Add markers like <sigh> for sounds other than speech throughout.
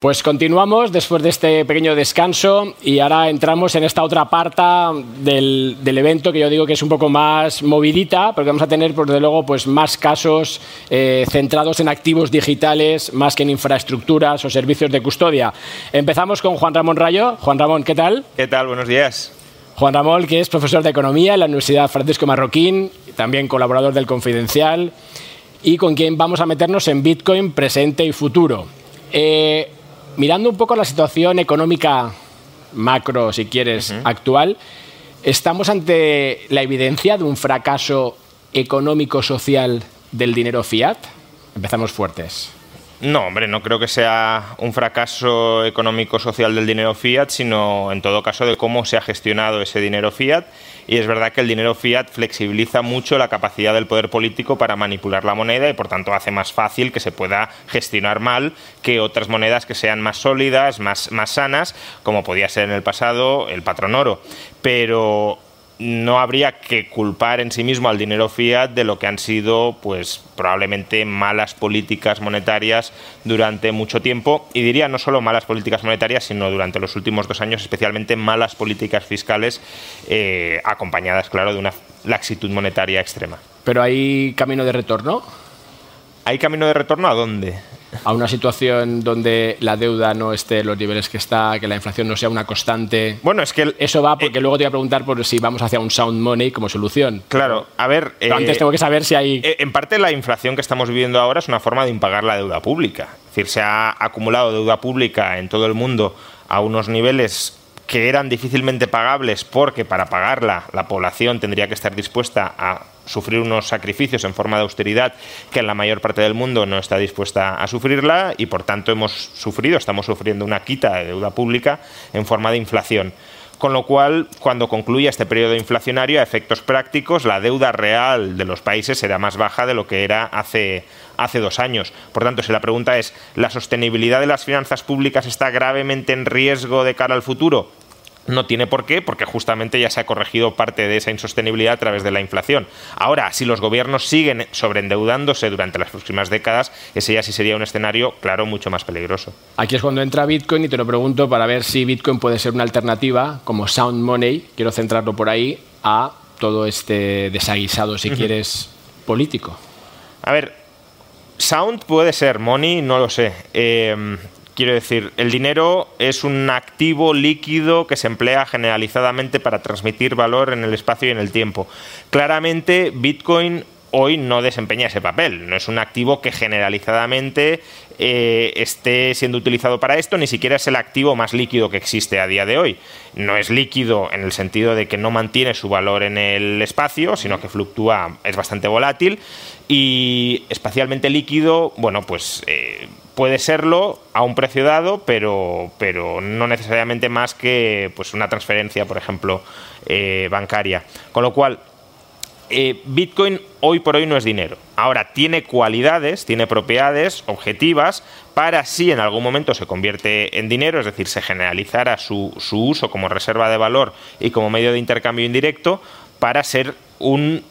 Pues continuamos después de este pequeño descanso y ahora entramos en esta otra parte del, del evento que yo digo que es un poco más movidita, porque vamos a tener, por de luego, pues más casos eh, centrados en activos digitales más que en infraestructuras o servicios de custodia. Empezamos con Juan Ramón Rayo. Juan Ramón, ¿qué tal? ¿Qué tal? Buenos días. Juan Ramón, que es profesor de Economía en la Universidad Francisco Marroquín, también colaborador del Confidencial, y con quien vamos a meternos en Bitcoin presente y futuro. Eh, mirando un poco la situación económica macro, si quieres, actual, ¿estamos ante la evidencia de un fracaso económico-social del dinero fiat? Empezamos fuertes. No, hombre, no creo que sea un fracaso económico-social del dinero fiat, sino en todo caso de cómo se ha gestionado ese dinero fiat. Y es verdad que el dinero fiat flexibiliza mucho la capacidad del poder político para manipular la moneda y por tanto hace más fácil que se pueda gestionar mal que otras monedas que sean más sólidas, más, más sanas, como podía ser en el pasado el patrón oro. Pero no habría que culpar en sí mismo al dinero fiat de lo que han sido, pues, probablemente malas políticas monetarias durante mucho tiempo. Y diría no solo malas políticas monetarias, sino durante los últimos dos años, especialmente malas políticas fiscales, eh, acompañadas, claro, de una laxitud monetaria extrema. Pero hay camino de retorno. ¿Hay camino de retorno a dónde? A una situación donde la deuda no esté en los niveles que está, que la inflación no sea una constante. Bueno, es que el- eso va porque luego te voy a preguntar por si vamos hacia un sound money como solución. Claro, a ver. Pero eh, antes tengo que saber si hay. Eh, En parte la inflación que estamos viviendo ahora es una forma de impagar la deuda pública. Es decir, se ha acumulado deuda pública en todo el mundo a unos niveles que eran difícilmente pagables porque para pagarla la población tendría que estar dispuesta a sufrir unos sacrificios en forma de austeridad que en la mayor parte del mundo no está dispuesta a sufrirla y por tanto hemos sufrido, estamos sufriendo una quita de deuda pública en forma de inflación. Con lo cual, cuando concluya este periodo inflacionario, a efectos prácticos, la deuda real de los países será más baja de lo que era hace, hace dos años. Por tanto, si la pregunta es, ¿la sostenibilidad de las finanzas públicas está gravemente en riesgo de cara al futuro? No tiene por qué, porque justamente ya se ha corregido parte de esa insostenibilidad a través de la inflación. Ahora, si los gobiernos siguen sobreendeudándose durante las próximas décadas, ese ya sí sería un escenario, claro, mucho más peligroso. Aquí es cuando entra Bitcoin y te lo pregunto para ver si Bitcoin puede ser una alternativa como sound money, quiero centrarlo por ahí, a todo este desaguisado, si quieres, político. A ver, Sound puede ser, Money no lo sé. Eh, quiero decir, el dinero es un activo líquido que se emplea generalizadamente para transmitir valor en el espacio y en el tiempo. Claramente, Bitcoin hoy no desempeña ese papel. No es un activo que generalizadamente eh, esté siendo utilizado para esto, ni siquiera es el activo más líquido que existe a día de hoy. No es líquido en el sentido de que no mantiene su valor en el espacio, sino que fluctúa, es bastante volátil. Y espacialmente líquido, bueno, pues eh, puede serlo a un precio dado, pero, pero no necesariamente más que pues, una transferencia, por ejemplo, eh, bancaria. Con lo cual, eh, Bitcoin hoy por hoy no es dinero. Ahora tiene cualidades, tiene propiedades objetivas para si en algún momento se convierte en dinero, es decir, se generalizara su, su uso como reserva de valor y como medio de intercambio indirecto para ser un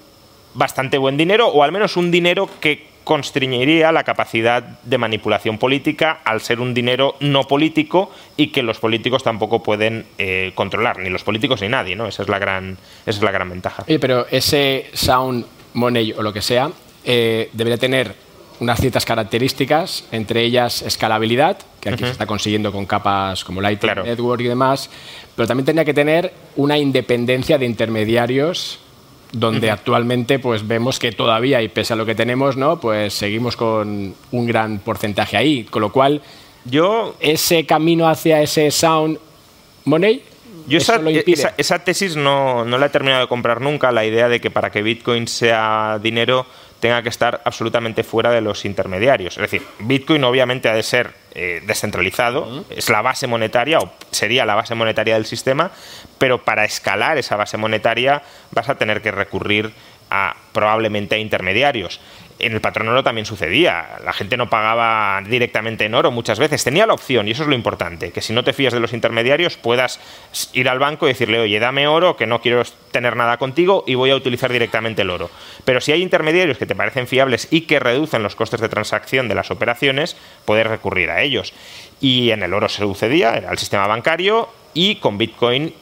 bastante buen dinero o al menos un dinero que constriñiría la capacidad de manipulación política al ser un dinero no político y que los políticos tampoco pueden eh, controlar, ni los políticos ni nadie, ¿no? Esa es la gran, esa es la gran ventaja. Oye, pero ese sound money o lo que sea eh, debería tener unas ciertas características, entre ellas escalabilidad, que aquí se está consiguiendo con capas como Lightning Claro. Network y demás, pero también tendría que tener una independencia de intermediarios donde actualmente pues vemos que todavía y pese a lo que tenemos, ¿no? Pues seguimos con un gran porcentaje ahí, con lo cual Yo ese camino hacia ese sound money Yo esa, esa, tesis no, no, la he terminado de comprar nunca, la idea de que para que Bitcoin sea dinero tenga que estar absolutamente fuera de los intermediarios. Es decir, Bitcoin obviamente ha de ser eh, descentralizado, es la base monetaria o sería la base monetaria del sistema, pero para escalar esa base monetaria vas a tener que recurrir a probablemente a intermediarios en el patrón oro también sucedía. La gente no pagaba directamente en oro muchas veces. Tenía la opción, y eso es lo importante, que si no te fías de los intermediarios puedas ir al banco y decirle, oye, dame oro, que no quiero tener nada contigo y voy a utilizar directamente el oro. Pero si hay intermediarios que te parecen fiables y que reducen los costes de transacción de las operaciones, puedes recurrir a ellos. Y en el oro se sucedía, era el sistema bancario, y con Bitcoin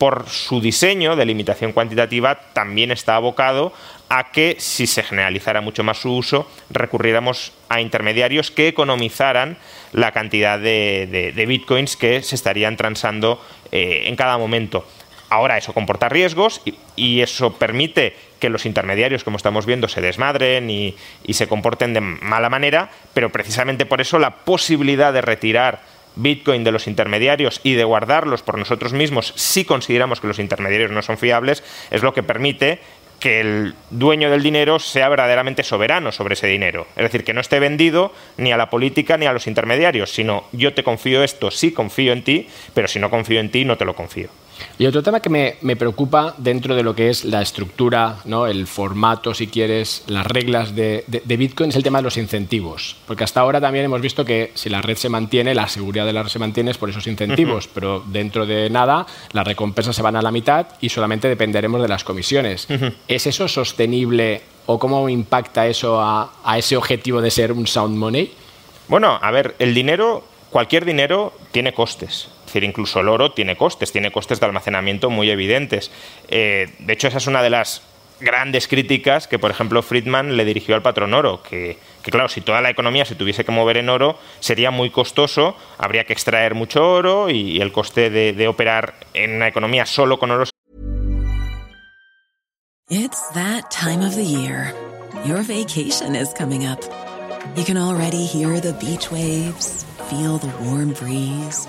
por su diseño de limitación cuantitativa, también está abocado a que, si se generalizara mucho más su uso, recurriéramos a intermediarios que economizaran la cantidad de, bitcoins que se estarían transando eh, en cada momento. Ahora eso comporta riesgos y, eso permite que los intermediarios, como estamos viendo, se desmadren y, y se comporten de mala manera, pero precisamente por eso la posibilidad de retirar Bitcoin de los intermediarios y de guardarlos por nosotros mismos si consideramos que los intermediarios no son fiables, es lo que permite que el dueño del dinero sea verdaderamente soberano sobre ese dinero. Es decir, que no esté vendido ni a la política ni a los intermediarios, sino yo te confío esto, sí confío en ti, pero si no confío en ti, no te lo confío. Y otro tema que me, preocupa dentro de lo que es la estructura, ¿no? el formato, si quieres, las reglas de, Bitcoin es el tema de los incentivos. Porque hasta ahora también hemos visto que si la red se mantiene, la seguridad de la red se mantiene es por esos incentivos, pero dentro de nada las recompensas se van a la mitad y solamente dependeremos de las comisiones. ¿Es eso sostenible o cómo impacta eso a, a ese objetivo de ser un sound money? Bueno, a ver, el dinero, cualquier dinero tiene costes. Es decir, incluso el oro tiene costes, tiene costes de almacenamiento muy evidentes. Eh, de hecho, esa es una de las grandes críticas que, por ejemplo, Friedman le dirigió al patrón oro, que, claro, si toda la economía se tuviese que mover en oro, sería muy costoso, habría que extraer mucho oro y, el coste de, de, operar en una economía solo con oro. It's that time of the year. Your vacation is coming up. You can already hear the beach waves, feel the warm breeze.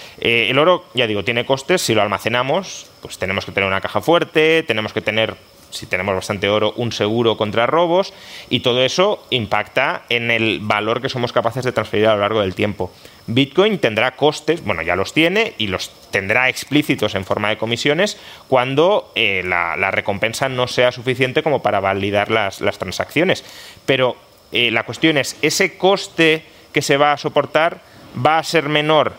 Eh, el oro, ya digo, tiene costes. Si lo almacenamos, pues tenemos que tener una caja fuerte, tenemos que tener si tenemos bastante oro, un seguro contra robos y todo eso impacta en el valor que somos capaces de transferir a lo largo del tiempo. Bitcoin tendrá costes, bueno, ya los tiene y los tendrá explícitos en forma de comisiones cuando eh, la, recompensa no sea suficiente como para validar las, transacciones. Pero eh, la cuestión es, ¿ese coste que se va a soportar va a ser menor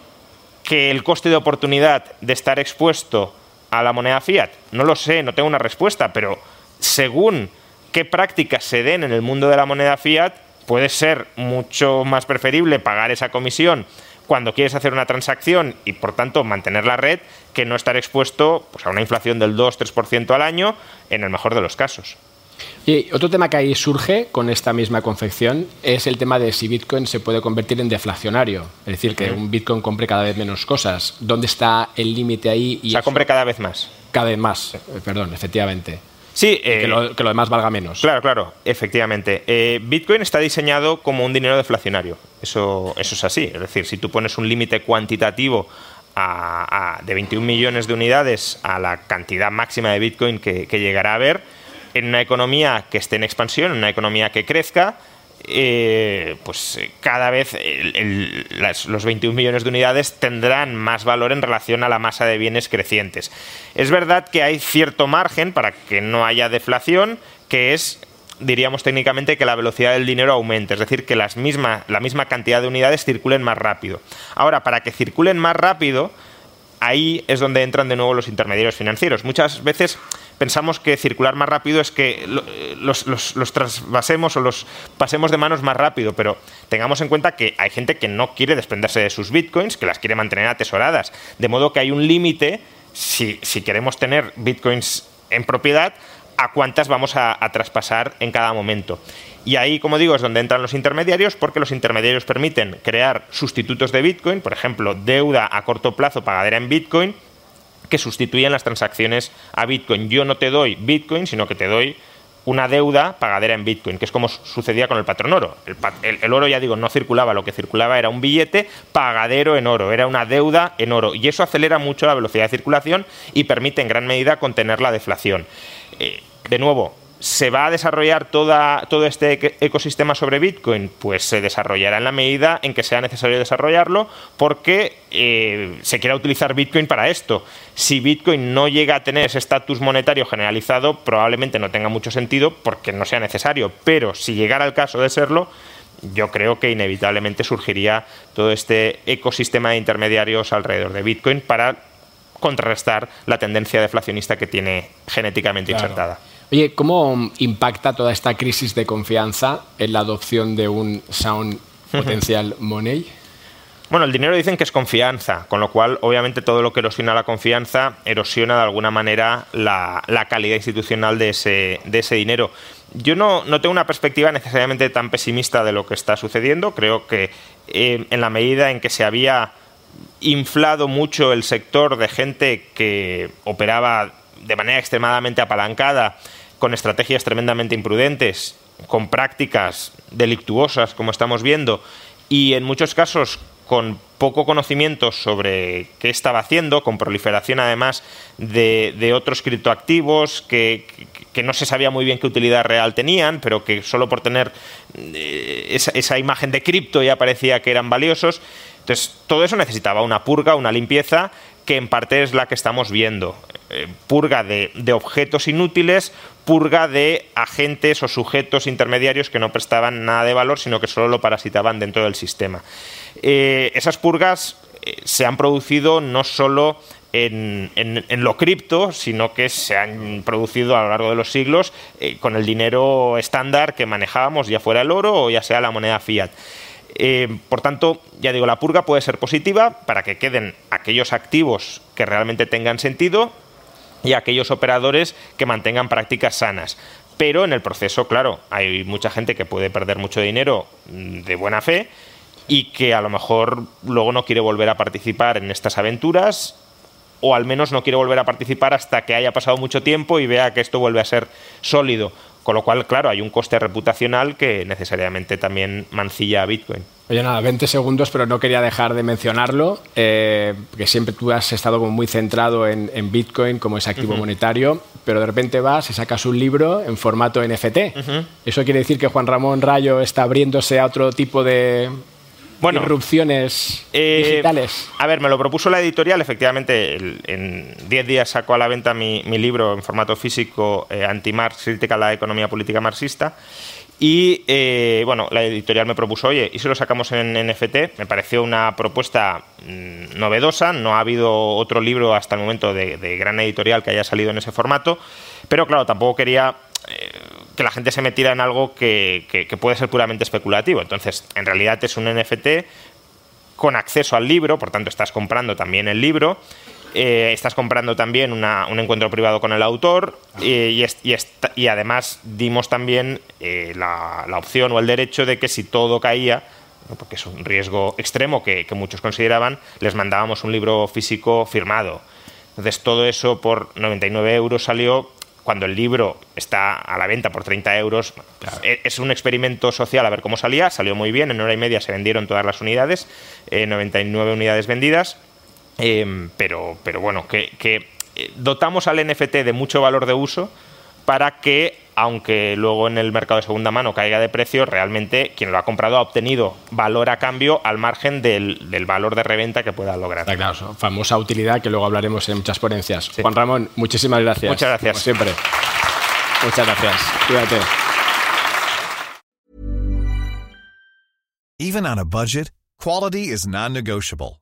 que el coste de oportunidad de estar expuesto a la moneda fiat? No lo sé, no tengo una respuesta, pero según qué prácticas se den en el mundo de la moneda fiat, puede ser mucho más preferible pagar esa comisión cuando quieres hacer una transacción y por tanto mantener la red que no estar expuesto pues, a una inflación del 2-3% al año en el mejor de los casos. Y otro tema que ahí surge con esta misma confección es el tema de si Bitcoin se puede convertir en deflacionario. Es decir, que un Bitcoin compre cada vez menos cosas. ¿Dónde está el límite ahí? Y o sea, compre cada vez más. Cada vez más, eh, perdón, efectivamente. Sí, que, lo, eh, que lo demás valga menos. Claro, claro, efectivamente. Eh, Bitcoin está diseñado como un dinero deflacionario. Eso, eso es así. Es decir, si tú pones un límite cuantitativo a- a- de 21 millones de unidades a la cantidad máxima de Bitcoin que, que llegará a haber, en una economía que esté en expansión, en una economía que crezca, eh, pues eh, cada vez los 21 millones de unidades tendrán más valor en relación a la masa de bienes crecientes. Es verdad que hay cierto margen para que no haya deflación, que es diríamos técnicamente que la velocidad del dinero aumente, es decir, que las misma, la misma cantidad de unidades circulen más rápido. Ahora, para que circulen más rápido, ahí es donde entran de nuevo los intermediarios financieros. Muchas veces pensamos que circular más rápido es que eh, los, los, los trasvasemos o los pasemos de manos más rápido, pero tengamos en cuenta que hay gente que no quiere desprenderse de sus bitcoins, que las quiere mantener atesoradas, de modo que hay un límite, si, si queremos tener bitcoins en propiedad, a cuántas vamos a, traspasar en cada momento. Y ahí, como digo, es donde entran los intermediarios, porque los intermediarios permiten crear sustitutos de Bitcoin, por ejemplo, deuda a corto plazo pagadera en Bitcoin, que sustituyen las transacciones a Bitcoin. Yo no te doy Bitcoin, sino que te doy una deuda pagadera en Bitcoin, que es como sucedía con el patrón oro. El oro, ya digo, no circulaba, lo que circulaba era un billete pagadero en oro, era una deuda en oro. Y eso acelera mucho la velocidad de circulación y permite en gran medida contener la deflación. Eh, de nuevo, ¿se va a desarrollar toda, todo este ecosistema sobre Bitcoin? Pues se desarrollará en la medida en que sea necesario desarrollarlo porque eh, se quiera utilizar Bitcoin para esto. Si Bitcoin no llega a tener ese estatus monetario generalizado, probablemente no tenga mucho sentido porque no sea necesario. Pero si llegara el caso de serlo, yo creo que inevitablemente surgiría todo este ecosistema de intermediarios alrededor de Bitcoin para contrarrestar la tendencia deflacionista que tiene genéticamente Claro. insertada. Oye, ¿cómo impacta toda esta crisis de confianza en la adopción de un sound <laughs> potencial money? Bueno, el dinero dicen que es confianza, con lo cual obviamente todo lo que erosiona la confianza erosiona de alguna manera la, la calidad institucional de ese, de ese dinero. Yo no, no tengo una perspectiva necesariamente tan pesimista de lo que está sucediendo. Creo que eh, en la medida en que se había inflado mucho el sector de gente que operaba de manera extremadamente apalancada, con estrategias tremendamente imprudentes, con prácticas delictuosas, como estamos viendo, y en muchos casos con poco conocimiento sobre qué estaba haciendo, con proliferación además de, otros criptoactivos que, que- que no se sabía muy bien qué utilidad real tenían, pero que solo por tener eh, esa, esa imagen de cripto ya parecía que eran valiosos. Entonces, todo eso necesitaba una purga, una limpieza, que en parte es la que estamos viendo. Eh, purga de, objetos inútiles, purga de agentes o sujetos intermediarios que no prestaban nada de valor, sino que solo lo parasitaban dentro del sistema. Eh, esas purgas eh, se han producido no solo en, en- lo cripto, sino que se han producido a lo largo de los siglos con el dinero estándar que manejábamos, ya fuera el oro o ya sea la moneda fiat. Eh, por tanto, ya digo, la purga puede ser positiva para que queden aquellos activos que realmente tengan sentido y aquellos operadores que mantengan prácticas sanas. Pero en el proceso, claro, hay mucha gente que puede perder mucho dinero mm, de buena fe y que a lo mejor luego no quiere volver a participar en estas aventuras o al menos no quiere volver a participar hasta que haya pasado mucho tiempo y vea que esto vuelve a ser sólido. Con lo cual, claro, hay un coste reputacional que necesariamente también mancilla a Bitcoin. Oye, nada, 20 segundos, pero no quería dejar de mencionarlo, eh, que siempre tú has estado como muy centrado en, en Bitcoin como ese activo monetario, pero de repente vas y sacas un libro en formato NFT. ¿Eso quiere decir que Juan Ramón Rayo está abriéndose a otro tipo de Bueno, irrupciones Eh, digitales? A ver, me lo propuso la editorial, efectivamente, el- en 10 días saco a la venta mi, mi libro en formato físico, eh, Anti-Marx, crítica a la economía política marxista. Y eh, bueno, la editorial me propuso, oye, ¿y si lo sacamos en NFT? Me pareció una propuesta mm, novedosa, no ha habido otro libro hasta el momento de, de gran editorial que haya salido en ese formato, pero claro, tampoco quería que la gente se metiera en algo que, que- que puede ser puramente especulativo. Entonces, en realidad es un NFT con acceso al libro, por tanto estás comprando también el libro, eh, estás comprando también una- un encuentro privado con el autor eh, y, es- y y además dimos también eh, la, la opción o el derecho de que si todo caía, porque es un riesgo extremo que, que muchos consideraban, les mandábamos un libro físico firmado. Entonces todo eso por 99 euros salió cuando el libro está a la venta por 30 euros. E, es un experimento social a ver cómo salía. Salió muy bien. En hora y media se vendieron todas las unidades, 99 eh, unidades vendidas. Em, pero, pero bueno, que, que dotamos al NFT de mucho valor de uso para que, aunque luego en el mercado de segunda mano caiga de precio, realmente quien lo ha comprado ha obtenido valor a cambio al margen del, valor de reventa que pueda lograr. claro, famosa utilidad que luego hablaremos en muchas ponencias. Juan Ramón, muchísimas gracias. Muchas gracias. Como siempre. Muchas gracias. Cuídate. Even on a budget, quality is non-negotiable.